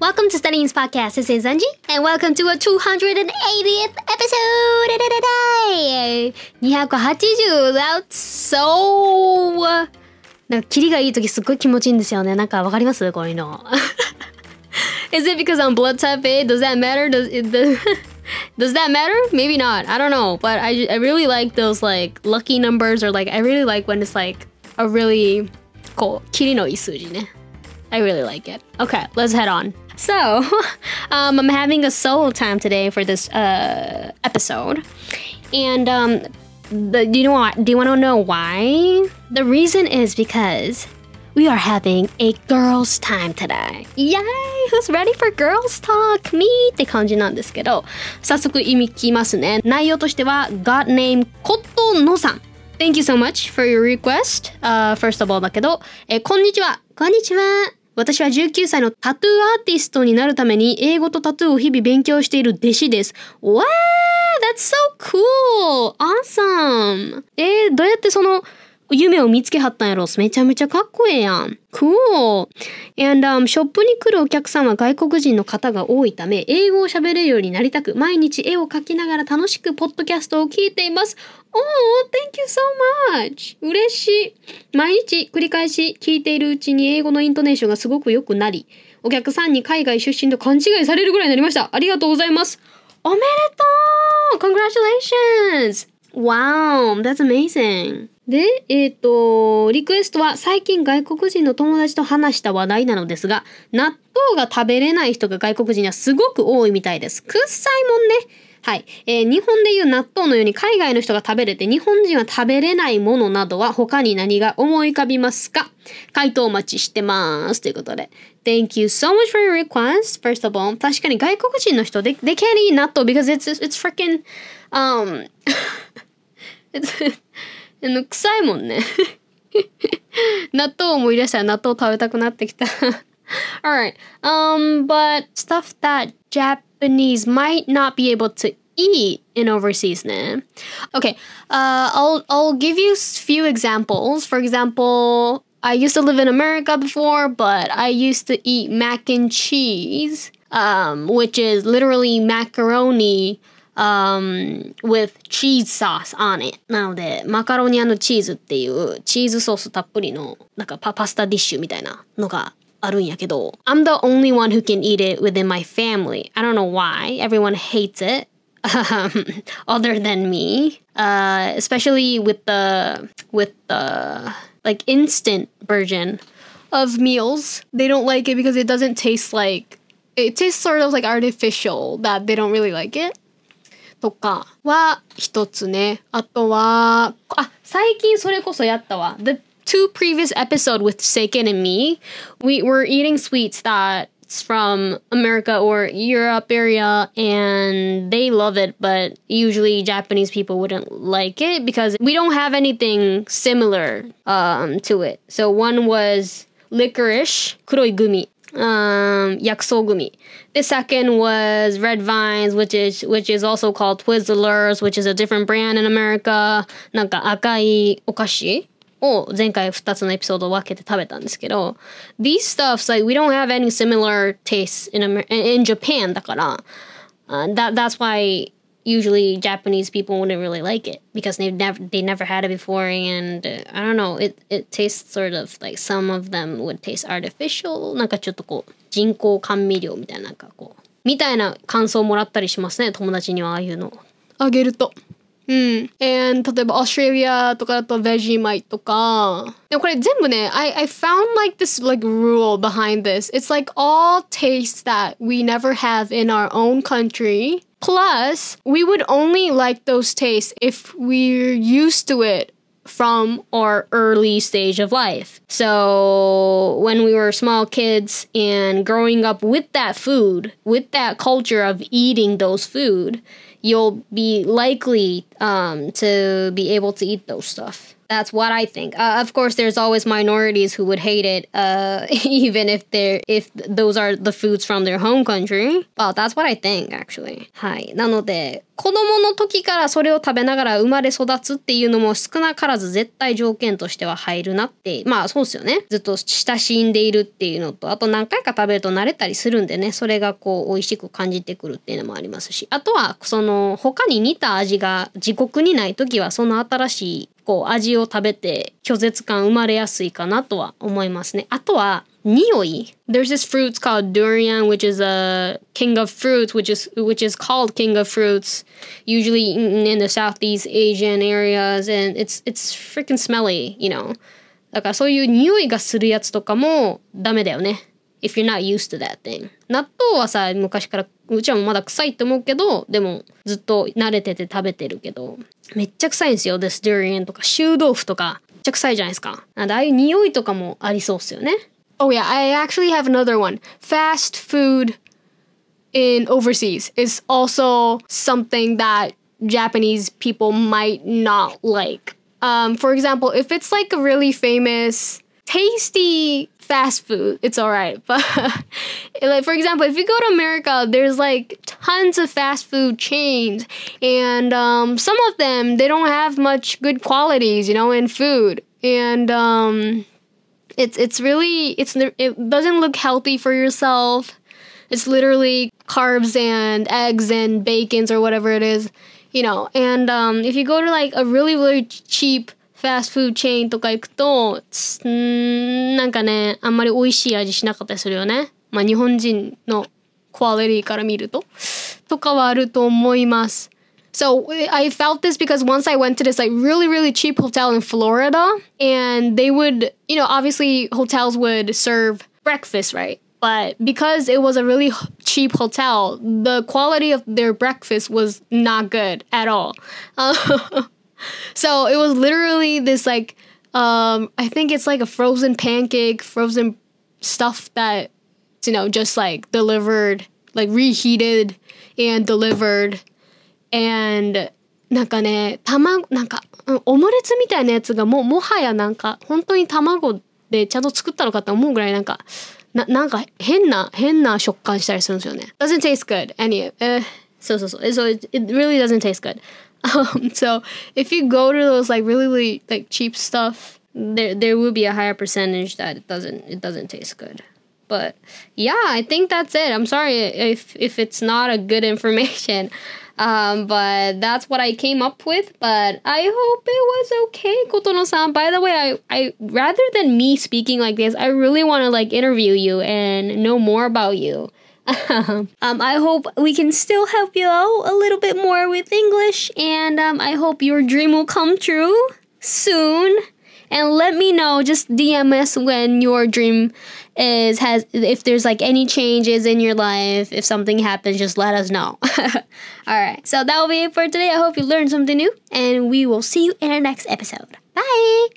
Welcome to Studyin's podcast. This is Angie, and welcome to a 280th episode. 280 that's so なんかキリがいい時すっごい気持ちいいんですよね。なんかわかりますこういうの。is it because I'm blood type A? Does that matter? Does it, does, does that matter? Maybe not. I don't know. But I, I really like those like lucky numbers or like I really like when it's like a really cool. こう、キリのいい数字ね。I really like it. Okay, let's head on. So, um, I'm having a solo time today for this uh, episode. And um, the, do you know what? Do you want to know why? The reason is because we are having a girls' time today. Yay! Who's ready for girls' talk? Me! って感じなんですけど、早速意味聞きますね。内容としては、God name ことのさん。Thank you so much for your request. Uh, first of all だけど、えーこんにちは。こんにちは。 私は19歳のタトゥーアーティストになるために英語とタトゥーを日々勉強している弟子です。わー That's so cool! Awesome! えー、どうやってその夢を見つけはったんやろめちゃめちゃかっこええやん。Cool! And、um, ショップに来るお客さんは外国人の方が多いため、英語を喋れるようになりたく、毎日絵を描きながら楽しくポッドキャストを聞いています。Oh, thank you so much! 嬉しい。毎日繰り返し聞いているうちに英語のイントネーションがすごく良くなり、お客さんに海外出身と勘違いされるぐらいになりました。ありがとうございます。おめでとう !Congratulations! Wow, that's amazing. で、えっ、と、リクエストは最近外国人の友達と話した話題なのですが、納豆が食べれない人が外国人にはすごく多いみたいです。くっさいもんね。はい、えー日本でいう納豆のように海外の人が食べれて日本人は食べれないものなどは他に何が思い浮かびますか？回答お待ちしてます。ということで。Thank you so much for your request. First of all, 確かに外国人の人、they, they can't eat 納豆 because it's, it's freaking, um, it's, あの臭いもんね。納豆を思い出したら納豆食べたくなってきた。Alright, um, but stuff that Japanese might not be able to eat in overseas ね。Okay, uh, I'll, I'll give you a few examples. For example, I used to live in America before, but I used to eat mac and cheese, um, which is literally macaroni um, with cheese sauce on it. なので、マカロニチーズっていうチーズソースたっぷりのなんかパパスタディッシュみたいなのがあるんやけど、I'm the only one who can eat it within my family. I don't know why. Everyone hates it. Um, other than me, uh, especially with the with the like instant version of meals, they don't like it because it doesn't taste like it tastes sort of like artificial. That they don't really like it. とかは一つね。あとは、あ、最近それこそやったわ。The two previous episode with Seiken and me, we were eating sweets that's from America or Europe area and they love it, but usually Japanese people wouldn't like it because we don't have anything similar um, to it. So one was licorice, 黒いグミ um薬草グミ the second was red vines which is which is also called twizzlers which is a different brand in america なんか赤いお菓子を前回2つのエピソードを分けて食べたんですけど these stuffs like we don't have any similar tastes in Amer in Japan だから、uh, that that's why usually Japanese people wouldn't really like it because they've never they never had it before and uh, I don't know it it tastes sort of like some of them would taste artificial なんかちょっとこう人工甘味料みたいななんかこうみたいな感想をもらったりしますね友達にはああいうのあげると。 うん。and 例えば Australia とかだと Vegemite とか。でもこれ全部ね、I, I found like this like rule behind this. It's like all tastes that we never have in our own country. Plus, we would only like those tastes if we're used to it from our early stage of life. So, when we were small kids and growing up with that food, with that culture of eating those food, you'll be likely um, to be able to eat those stuff. That's what I think. Uh, of course, there's always minorities who would hate it, uh, even if they're if those are the foods from their home country. Well, that's what I think actually. はい。なので、子供の時からそれを食べながら生まれ育つっていうのも少なからず絶対条件としては入るなって、まあそうですよね。ずっと親しんでいるっていうのと、あと何回か食べると慣れたりするんでね、それがこう美味しく感じてくるっていうのもありますし、あとはその他に似た味が自国にない時はその新しいこう味を食べて拒絶感生まれやすいかなとは思いますね。あとは匂い There's this fruit called durian, which is a king of fruits, which is which is called king of fruits, usually in, in the Southeast Asian areas, and it's it's freaking smelly, you know. だからそういう匂いがするやつとかもダメだよね。if you're not used to that thing 納豆はさ昔からうちはもまだ臭いって思うけどでもずっと慣れてて食べてるけどめっちゃ臭いんですよ this durian とか臭豆腐とかめっちゃ臭いじゃないですかなんでああいう匂いとかもありそうっすよね Oh yeah, I actually have another one. Fast food in overseas is also something that Japanese people might not like. Um, for example, if it's like a really famous, tasty fast food, it's all right. But like for example, if you go to America, there's like tons of fast food chains, and um, some of them they don't have much good qualities, you know, in food, and um, it's it's really it's it doesn't look healthy for yourself. It's literally carbs and eggs and bacons or whatever it is, you know. And um, if you go to like a really really cheap ファストフードチェーンとか行くと、んなんかね、あんまり美味しい味しなかったりするよね。まあ日本人のクオリティから見ると。とかはあると思います。So I felt this because once I went to this like really really cheap hotel in Florida and they would, you know, obviously hotels would serve breakfast, right? But because it was a really cheap hotel, the quality of their breakfast was not good at all. so it was literally this like um I think it's like a frozen pancake, frozen stuff that you know just like delivered, like reheated and delivered and なんかね、卵、なんか、オムレツみたいなやつがもう、もはやなんか、本当に卵でちゃんと作ったのかって思うぐらいなんか、ななんか変な、変な食感したりするんですよね。doesn't taste good. Any, uh, そうそうそう。So it, it really doesn't taste good. Um, so if you go to those like really, really like cheap stuff, there there will be a higher percentage that it doesn't it doesn't taste good. But yeah, I think that's it. I'm sorry if if it's not a good information. Um, but that's what I came up with. But I hope it was okay, Kotono-san. By the way, I, I rather than me speaking like this, I really want to like interview you and know more about you. um, I hope we can still help you out a little bit more with English, and um, I hope your dream will come true soon. And let me know, just DM us when your dream is has if there's like any changes in your life, if something happens, just let us know. All right, so that will be it for today. I hope you learned something new, and we will see you in our next episode. Bye.